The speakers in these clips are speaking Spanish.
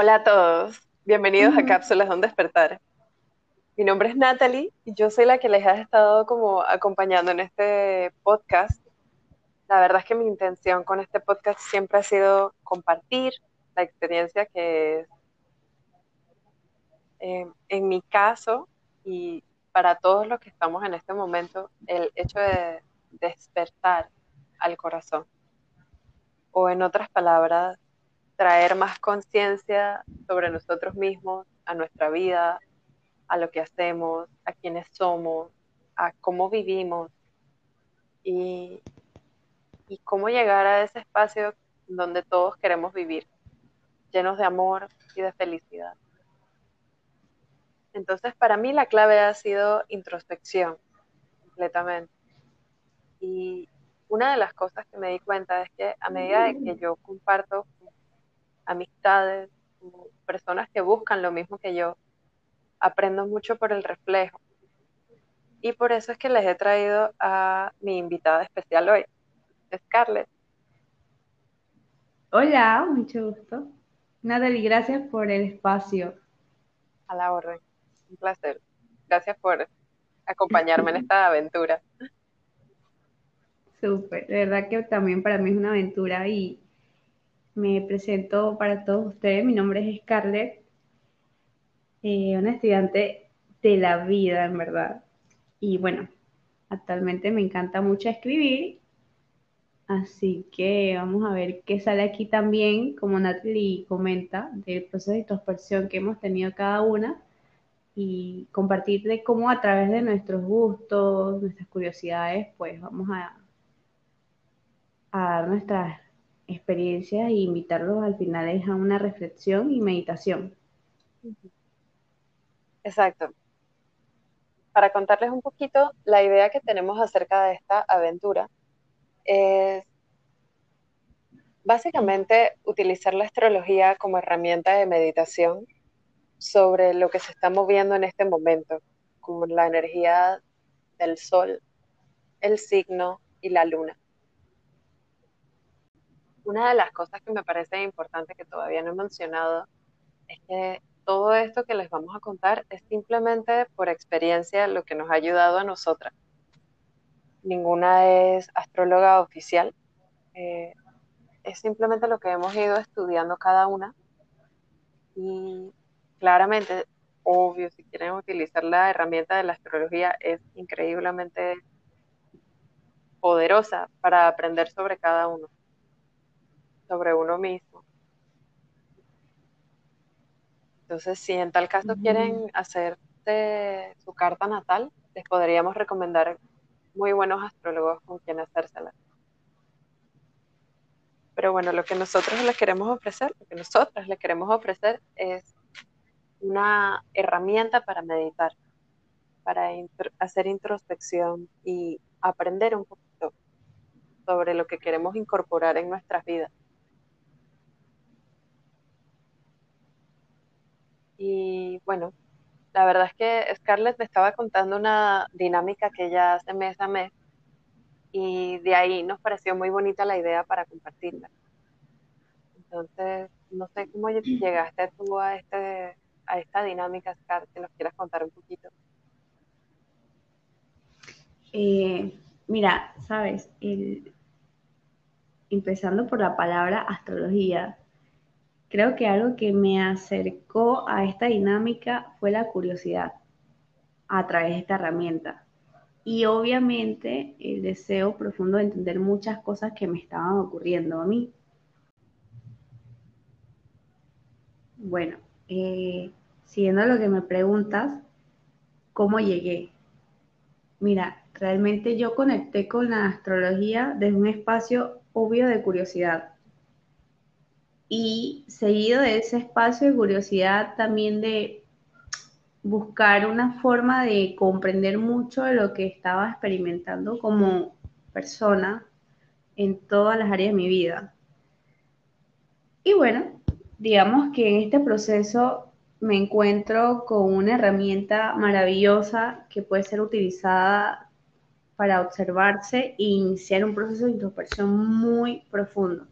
Hola a todos, bienvenidos a Cápsulas de un Despertar. Mi nombre es Natalie y yo soy la que les ha estado como acompañando en este podcast. La verdad es que mi intención con este podcast siempre ha sido compartir la experiencia que es, eh, en mi caso y para todos los que estamos en este momento, el hecho de despertar al corazón. O en otras palabras, traer más conciencia sobre nosotros mismos, a nuestra vida, a lo que hacemos, a quiénes somos, a cómo vivimos y, y cómo llegar a ese espacio donde todos queremos vivir, llenos de amor y de felicidad. Entonces, para mí la clave ha sido introspección, completamente. Y una de las cosas que me di cuenta es que a medida que yo comparto amistades, personas que buscan lo mismo que yo, aprendo mucho por el reflejo. Y por eso es que les he traído a mi invitada especial hoy, Scarlett. Hola, mucho gusto. Natalie, gracias por el espacio. A la orden, un placer. Gracias por acompañarme en esta aventura. Súper, de verdad que también para mí es una aventura y me presento para todos ustedes. Mi nombre es Scarlett, eh, una estudiante de la vida, en verdad. Y bueno, actualmente me encanta mucho escribir, así que vamos a ver qué sale aquí también, como Natalie comenta, del proceso de introspección que hemos tenido cada una y compartir de cómo a través de nuestros gustos, nuestras curiosidades, pues vamos a, a dar nuestras experiencias e invitarlos al final es a una reflexión y meditación. Exacto. Para contarles un poquito, la idea que tenemos acerca de esta aventura es básicamente utilizar la astrología como herramienta de meditación sobre lo que se está moviendo en este momento, como la energía del sol, el signo y la luna una de las cosas que me parece importante que todavía no he mencionado es que todo esto que les vamos a contar es simplemente por experiencia lo que nos ha ayudado a nosotras. Ninguna es astróloga oficial, eh, es simplemente lo que hemos ido estudiando cada una y claramente, obvio, si quieren utilizar la herramienta de la astrología es increíblemente poderosa para aprender sobre cada uno sobre uno mismo. Entonces, si en tal caso quieren hacer su carta natal, les podríamos recomendar muy buenos astrólogos con quien hacérsela. Pero bueno, lo que nosotros les queremos ofrecer, lo que nosotras les queremos ofrecer es una herramienta para meditar, para hacer introspección y aprender un poquito sobre lo que queremos incorporar en nuestras vidas. Y bueno, la verdad es que Scarlett me estaba contando una dinámica que ella hace mes a mes y de ahí nos pareció muy bonita la idea para compartirla. Entonces, no sé cómo llegaste tú a, este, a esta dinámica, Scarlett, que nos quieras contar un poquito. Eh, mira, sabes, empezando por la palabra astrología, Creo que algo que me acercó a esta dinámica fue la curiosidad a través de esta herramienta. Y obviamente el deseo profundo de entender muchas cosas que me estaban ocurriendo a mí. Bueno, eh, siguiendo lo que me preguntas, ¿cómo llegué? Mira, realmente yo conecté con la astrología desde un espacio obvio de curiosidad y seguido de ese espacio de curiosidad también de buscar una forma de comprender mucho de lo que estaba experimentando como persona en todas las áreas de mi vida. Y bueno, digamos que en este proceso me encuentro con una herramienta maravillosa que puede ser utilizada para observarse e iniciar un proceso de introspección muy profundo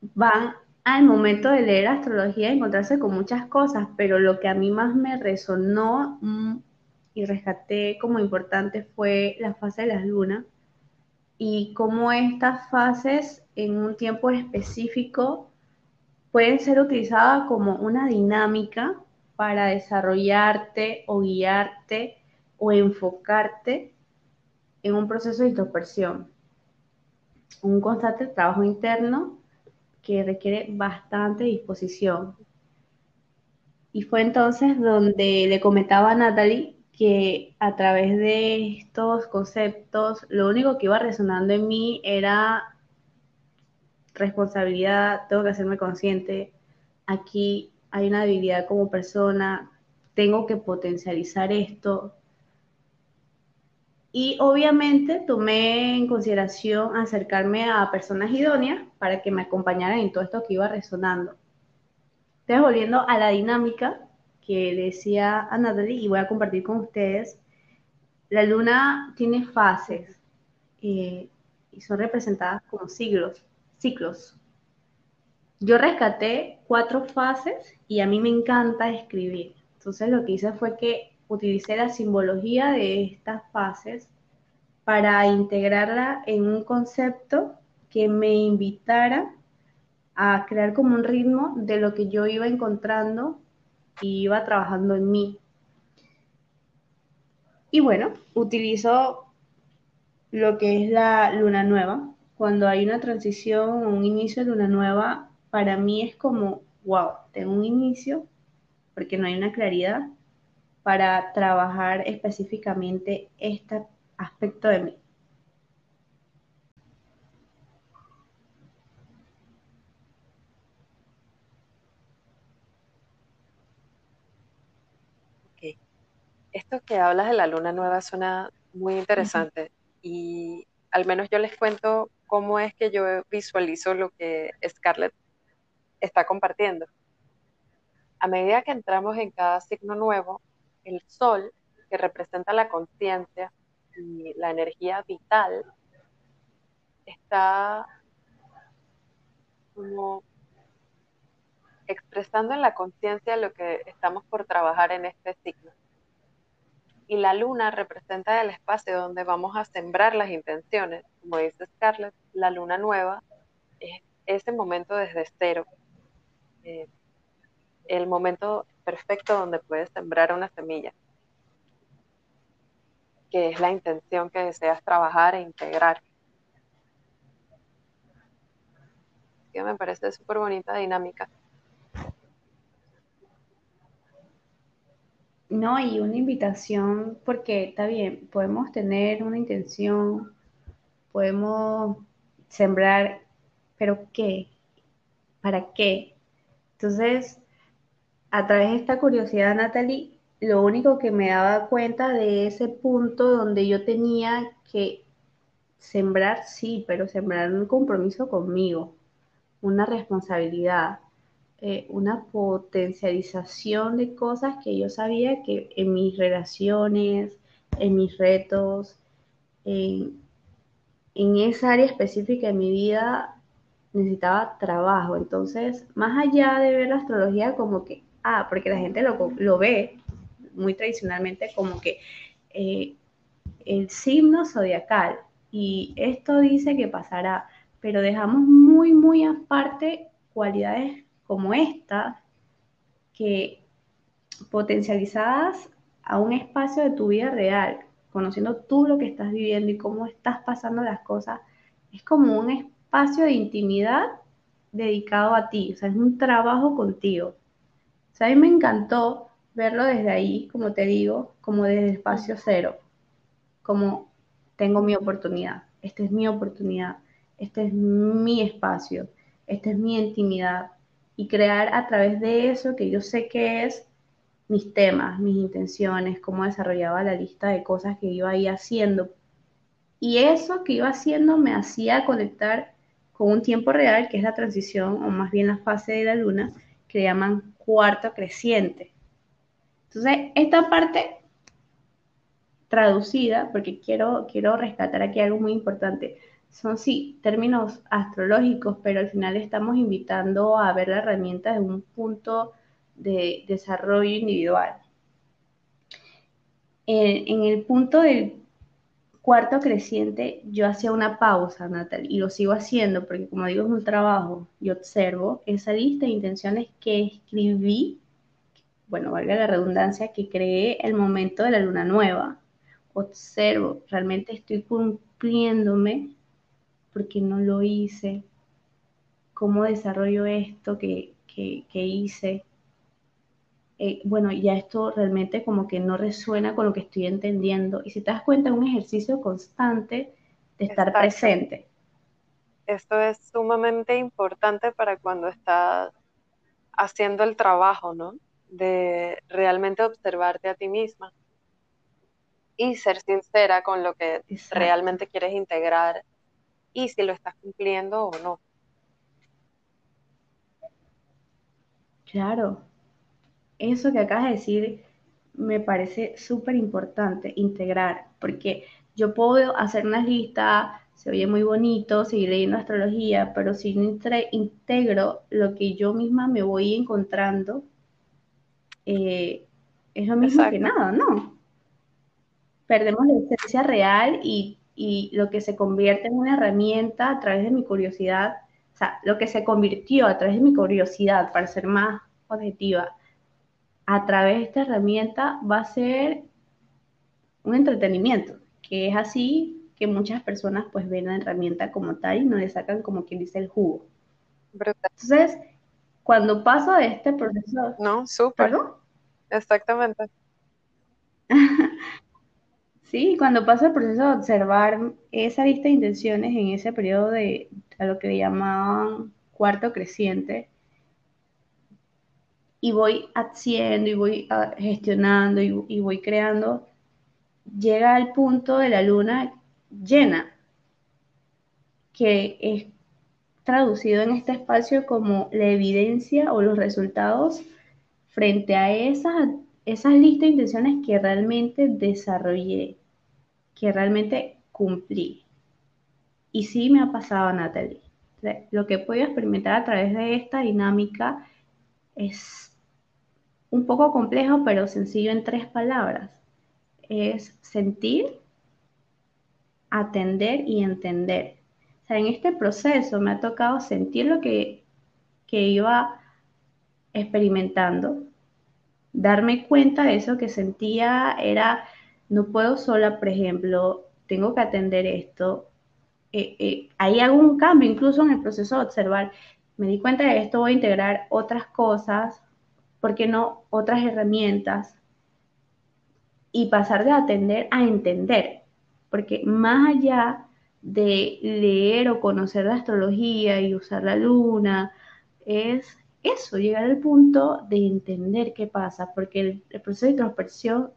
van al momento de leer astrología encontrarse con muchas cosas, pero lo que a mí más me resonó mm, y rescaté como importante fue la fase de las lunas y cómo estas fases en un tiempo específico pueden ser utilizadas como una dinámica para desarrollarte o guiarte o enfocarte en un proceso de introspección, un constante trabajo interno que requiere bastante disposición. Y fue entonces donde le comentaba a Natalie que a través de estos conceptos, lo único que iba resonando en mí era responsabilidad, tengo que hacerme consciente, aquí hay una debilidad como persona, tengo que potencializar esto, y obviamente tomé en consideración acercarme a personas idóneas para que me acompañaran en todo esto que iba resonando. Entonces, volviendo a la dinámica que decía a Natalie y voy a compartir con ustedes, la luna tiene fases eh, y son representadas como siglos, ciclos. Yo rescaté cuatro fases y a mí me encanta escribir. Entonces lo que hice fue que utilicé la simbología de estas fases para integrarla en un concepto que me invitara a crear como un ritmo de lo que yo iba encontrando y iba trabajando en mí. Y bueno, utilizo lo que es la luna nueva. Cuando hay una transición o un inicio de luna nueva, para mí es como, wow, tengo un inicio, porque no hay una claridad, para trabajar específicamente este aspecto de mí. Esto que hablas de la luna nueva suena muy interesante y al menos yo les cuento cómo es que yo visualizo lo que Scarlett está compartiendo. A medida que entramos en cada signo nuevo, el sol, que representa la conciencia y la energía vital, está como expresando en la conciencia lo que estamos por trabajar en este signo. Y la luna representa el espacio donde vamos a sembrar las intenciones. Como dice Scarlett, la luna nueva es ese momento desde cero. Eh, el momento perfecto donde puedes sembrar una semilla, que es la intención que deseas trabajar e integrar. Que me parece súper bonita dinámica. No, y una invitación, porque está bien, podemos tener una intención, podemos sembrar, pero ¿qué? ¿Para qué? Entonces, a través de esta curiosidad, Natalie, lo único que me daba cuenta de ese punto donde yo tenía que sembrar, sí, pero sembrar un compromiso conmigo, una responsabilidad, eh, una potencialización de cosas que yo sabía que en mis relaciones, en mis retos, en, en esa área específica de mi vida necesitaba trabajo. Entonces, más allá de ver la astrología como que ah, porque la gente lo, ve muy tradicionalmente como que eh, el signo zodiacal. Y esto dice que pasará, pero dejamos muy, muy aparte cualidades como esta que potencializadas a un espacio de tu vida real, conociendo tú lo que estás viviendo y cómo estás pasando las cosas, es como un espacio de intimidad dedicado a ti, o sea, es un trabajo contigo a mí me encantó verlo desde ahí, como te digo, como desde espacio cero, como tengo mi oportunidad, esta es mi oportunidad, este es mi espacio, esta es mi intimidad y crear a través de eso que yo sé que es mis temas, mis intenciones, cómo desarrollaba la lista de cosas que iba ahí haciendo. Y eso que iba haciendo me hacía conectar con un tiempo real, que es la transición, o más bien la fase de la luna, que llaman cuarto creciente. Entonces, esta parte traducida, porque quiero, quiero rescatar aquí algo muy importante, son sí términos astrológicos, pero al final estamos invitando a ver la herramienta desde un punto de desarrollo individual. En, el punto del cuarto creciente, yo hacía una pausa, Natal, y lo sigo haciendo porque como digo es un trabajo, y observo esa lista de intenciones que escribí, bueno, valga la redundancia, que creé el momento de la luna nueva. Observo, realmente estoy cumpliéndome porque no lo hice, cómo desarrollo esto que, hice. Eh, bueno, ya esto realmente como que no resuena con lo que estoy entendiendo. Y si te das cuenta, es un ejercicio constante de estar presente. Esto es sumamente importante para cuando estás haciendo el trabajo, ¿no? De realmente observarte a ti misma y ser sincera con lo que realmente quieres integrar y si lo estás cumpliendo o no. Claro, eso que acabas de decir me parece súper importante integrar, porque yo puedo hacer una lista, se oye muy bonito, seguir leyendo astrología, pero si no integro lo que yo misma me voy encontrando, eh, es lo mismo que nada, ¿no? Perdemos la esencia real y y lo que se convierte en una herramienta a través de mi curiosidad, o sea, lo que se convirtió a través de mi curiosidad, para ser más objetiva, a través de esta herramienta va a ser un entretenimiento, que es así que muchas personas pues ven la herramienta como tal y no le sacan como quien dice el jugo. Entonces, cuando paso de este proceso... No, súper. Exactamente. Sí, cuando pasa el proceso de observar esa lista de intenciones en ese periodo de a lo que le llamaban cuarto creciente, y voy haciendo y voy ah, gestionando y, voy creando, llega al punto de la luna llena, que es traducido en este espacio como la evidencia o los resultados frente a esas, esas listas de intenciones que realmente desarrollé que realmente cumplí. Y sí me ha pasado, Natalie. Lo que he podido experimentar a través de esta dinámica es un poco complejo, pero sencillo en tres palabras. Es sentir, atender y entender. En este proceso me ha tocado sentir lo que, que iba experimentando, darme cuenta de eso que sentía era no puedo sola, por ejemplo, tengo que atender esto. Eh, eh, cambio, incluso en el proceso de observar. Me di cuenta de esto, voy a integrar otras cosas, ¿por qué no otras herramientas? Y pasar de atender a entender, porque más allá de leer o conocer la astrología y usar la luna, es eso, llegar al punto de entender qué pasa, porque el, el proceso de introspección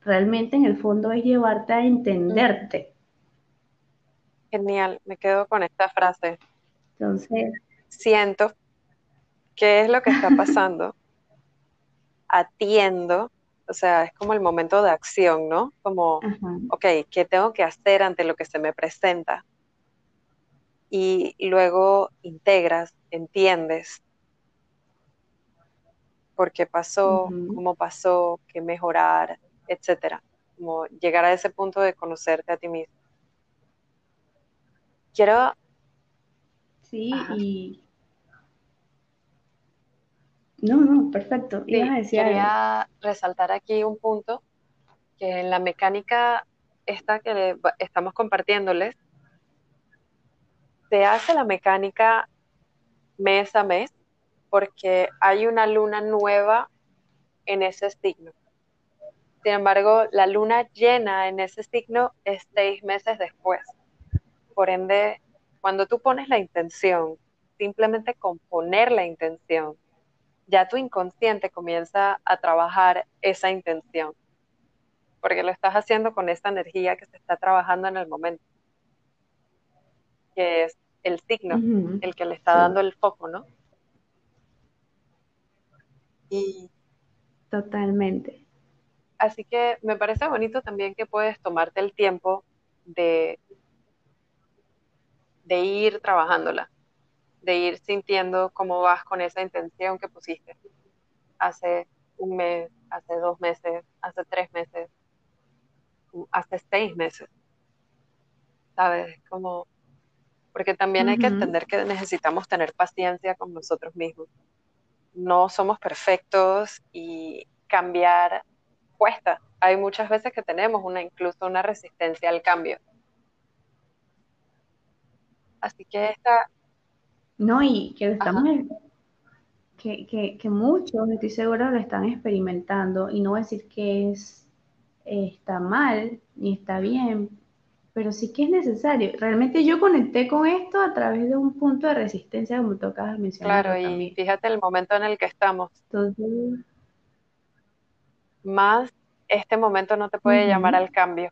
realmente en el fondo es llevarte a entenderte. Genial, me quedo con esta frase. Entonces, siento qué es lo que está pasando, atiendo, o sea, es como el momento de acción, ¿no? Como, ok, ¿qué tengo que hacer ante lo que se me presenta? Y luego integras, entiendes por qué pasó, cómo pasó, qué mejorar, etcétera. Como llegar a ese punto de conocerte a ti mismo. Quiero. Sí, y. No, no, perfecto. quería resaltar aquí un punto que en la mecánica esta que estamos compartiéndoles, se hace la mecánica mes a mes porque hay una luna nueva en ese signo. Sin embargo, la luna llena en ese signo es seis meses después. Por ende, cuando tú pones la intención, simplemente con poner la intención, ya tu inconsciente comienza a trabajar esa intención, porque lo estás haciendo con esa energía que se está trabajando en el momento, que es el signo, el que le está dando el foco, ¿no? Y totalmente. Así que me parece bonito también que puedes tomarte el tiempo de de ir trabajándola, de ir sintiendo cómo vas con esa intención que pusiste hace un mes, hace dos meses, hace tres meses, hace seis meses. ¿Sabes? Como, porque también hay que entender que necesitamos tener paciencia con nosotros mismos. No somos perfectos y cambiar cuesta. Hay muchas veces que tenemos una incluso una resistencia al cambio. Así que esta... No, y que estamos que, que, que, muchos, estoy segura, lo están experimentando y no voy a decir que es, está mal ni está bien, pero sí que es necesario. Realmente yo conecté con esto a través de un punto de resistencia, como tú acabas de mencionar. Claro, y fíjate el momento en el que estamos. Entonces, más este momento no te puede llamar al cambio.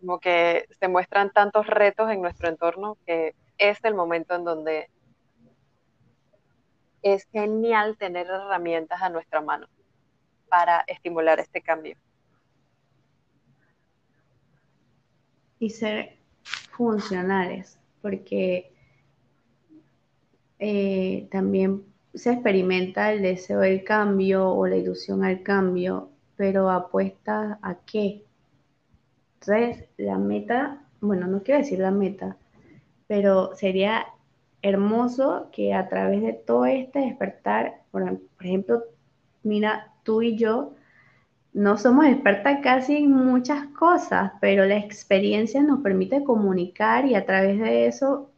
Como que se muestran tantos retos en nuestro entorno que es el momento en donde es genial tener herramientas a nuestra mano para estimular este cambio. Y ser funcionales, porque eh, también se experimenta el deseo del cambio o la ilusión al cambio, pero apuesta a qué. Entonces, la meta, bueno, no quiero decir la meta, pero sería hermoso que a través de todo este despertar, por, ejemplo, mira, tú y yo no somos expertas casi en muchas cosas, pero la experiencia nos permite comunicar y a través de eso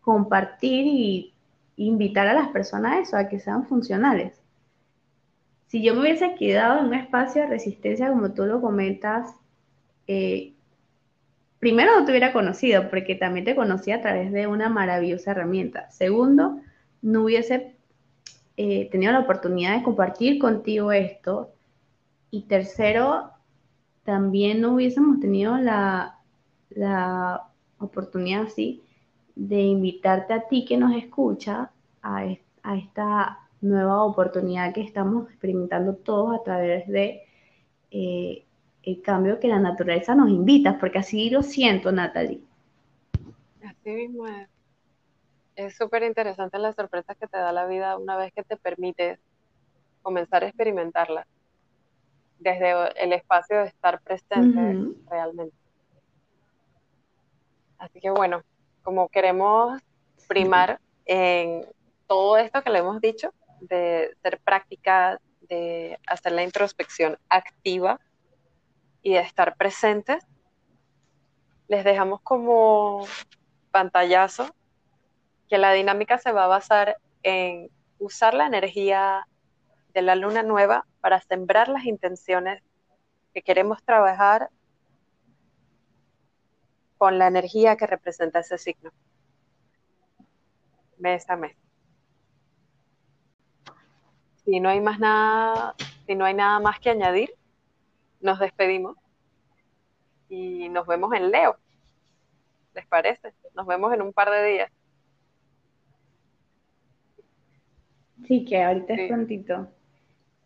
compartir y invitar a las personas a eso, a que sean funcionales. Si yo me hubiese quedado en un espacio de resistencia, como tú lo comentas, eh, primero no te hubiera conocido, porque también te conocí a través de una maravillosa herramienta. Segundo, no hubiese eh, tenido la oportunidad de compartir contigo esto. Y tercero, también no hubiésemos tenido la, la oportunidad así de invitarte a ti que nos escucha a, esta nueva oportunidad que estamos experimentando todos a través de eh, el cambio que la naturaleza nos invita, porque así lo siento, Natalie. Así mismo es. Es súper interesante las sorpresas que te da la vida una vez que te permites comenzar a experimentarla desde el espacio de estar presente realmente. Así que bueno, como queremos primar en todo esto que le hemos dicho, de ser práctica, de hacer la introspección activa, y de estar presentes, les dejamos como pantallazo que la dinámica se va a basar en usar la energía de la luna nueva para sembrar las intenciones que queremos trabajar con la energía que representa ese signo. Mes a mes. Si no hay más nada, si no hay nada más que añadir, nos despedimos y nos vemos en Leo. ¿Les parece? Nos vemos en un par de días. Sí, que ahorita es prontito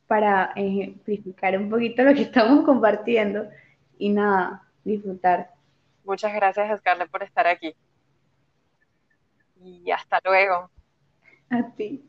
para ejemplificar un poquito lo que estamos compartiendo y nada, disfrutar. Muchas gracias, Scarlett, por estar aquí. Y hasta luego. A ti.